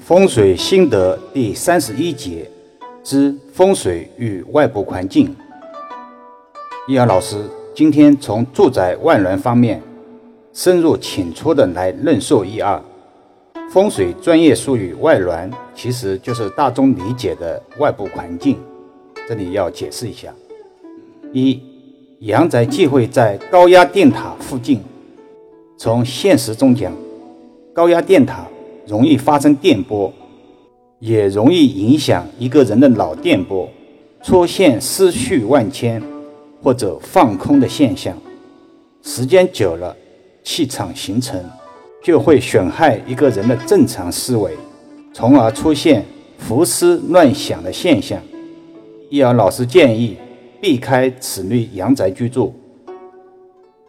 风水心得第三十一节之风水与外部环境。易阳老师今天从住宅外轮方面深入浅出的来论述一二。风水专业术语外轮其实就是大众理解的外部环境，这里要解释一下：一，阳宅忌讳在高压电塔附近。从现实中讲，高压电塔。容易发生电波，也容易影响一个人的脑电波，出现思绪万千或者放空的现象。时间久了，气场形成，就会损害一个人的正常思维，从而出现胡思乱想的现象。易儿老师建议避开此类阳宅居住。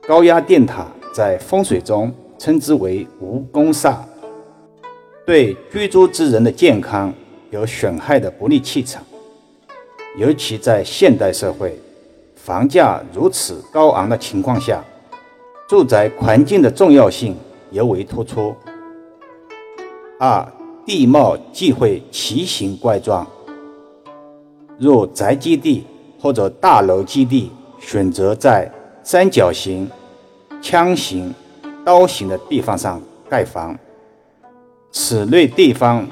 高压电塔在风水中称之为无功煞。对居住之人的健康有损害的不利气场，尤其在现代社会，房价如此高昂的情况下，住宅环境的重要性尤为突出。二、地貌忌讳奇形怪状，若宅基地或者大楼基地选择在三角形、枪形、刀形的地方上盖房。此类地方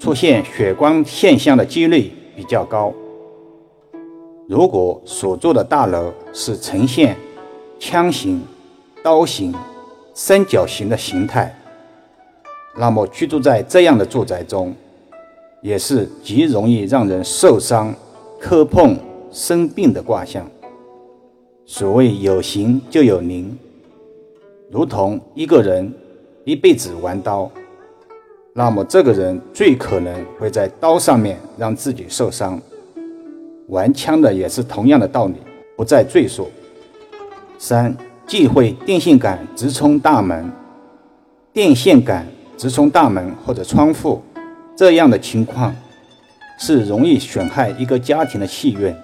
出现血光现象的几率比较高。如果所住的大楼是呈现枪形、刀形、三角形的形态，那么居住在这样的住宅中，也是极容易让人受伤、磕碰、生病的卦象。所谓有形就有灵，如同一个人一辈子玩刀。那么，这个人最可能会在刀上面让自己受伤。玩枪的也是同样的道理，不再赘述。三、忌讳电线杆直冲大门。电线杆直冲大门或者窗户，这样的情况是容易损害一个家庭的气运，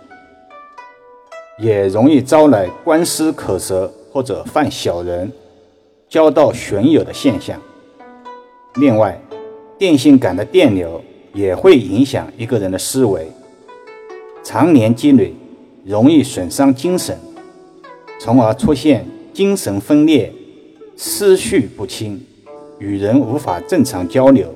也容易招来官司口舌或者犯小人、交到损友的现象。另外，电线杆的电流也会影响一个人的思维，常年积累，容易损伤精神，从而出现精神分裂、思绪不清，与人无法正常交流。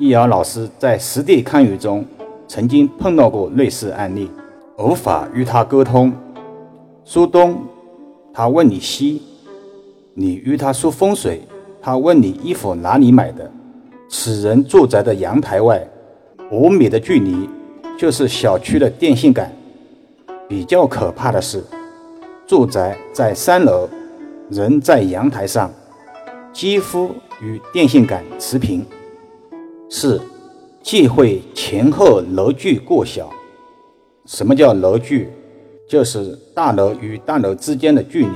易遥老师在实地看舆中曾经碰到过类似案例，无法与他沟通。说东，他问你西；你与他说风水，他问你衣服哪里买的。此人住宅的阳台外五米的距离就是小区的电线杆。比较可怕的是，住宅在三楼，人在阳台上，几乎与电线杆持平。四，忌讳前后楼距过小。什么叫楼距？就是大楼与大楼之间的距离。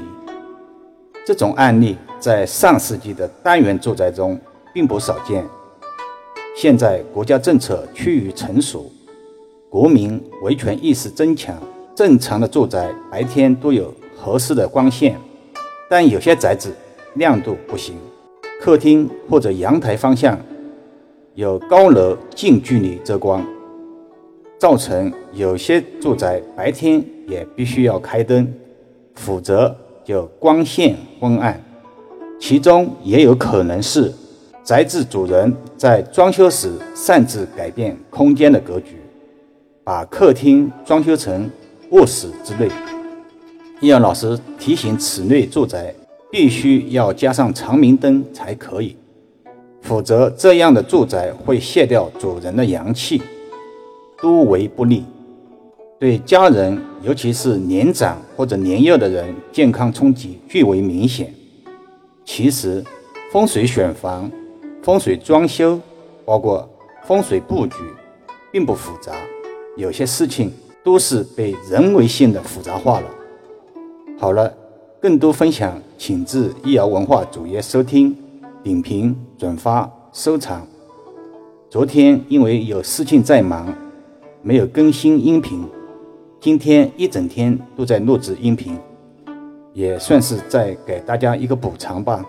这种案例在上世纪的单元住宅中并不少见。现在国家政策趋于成熟，国民维权意识增强，正常的住宅白天都有合适的光线，但有些宅子亮度不行，客厅或者阳台方向有高楼近距离遮光，造成有些住宅白天也必须要开灯，否则就光线昏暗。其中也有可能是。宅子主人在装修时擅自改变空间的格局，把客厅装修成卧室之类。易阳老师提醒：此类住宅必须要加上长明灯才可以，否则这样的住宅会卸掉主人的阳气，多为不利，对家人，尤其是年长或者年幼的人，健康冲击最为明显。其实，风水选房。风水装修，包括风水布局，并不复杂，有些事情都是被人为性的复杂化了。好了，更多分享，请至易瑶文化主页收听、点评、转发、收藏。昨天因为有事情在忙，没有更新音频，今天一整天都在录制音频，也算是在给大家一个补偿吧。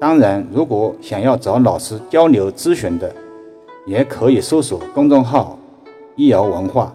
当然，如果想要找老师交流咨询的，也可以搜索公众号“易瑶文化”。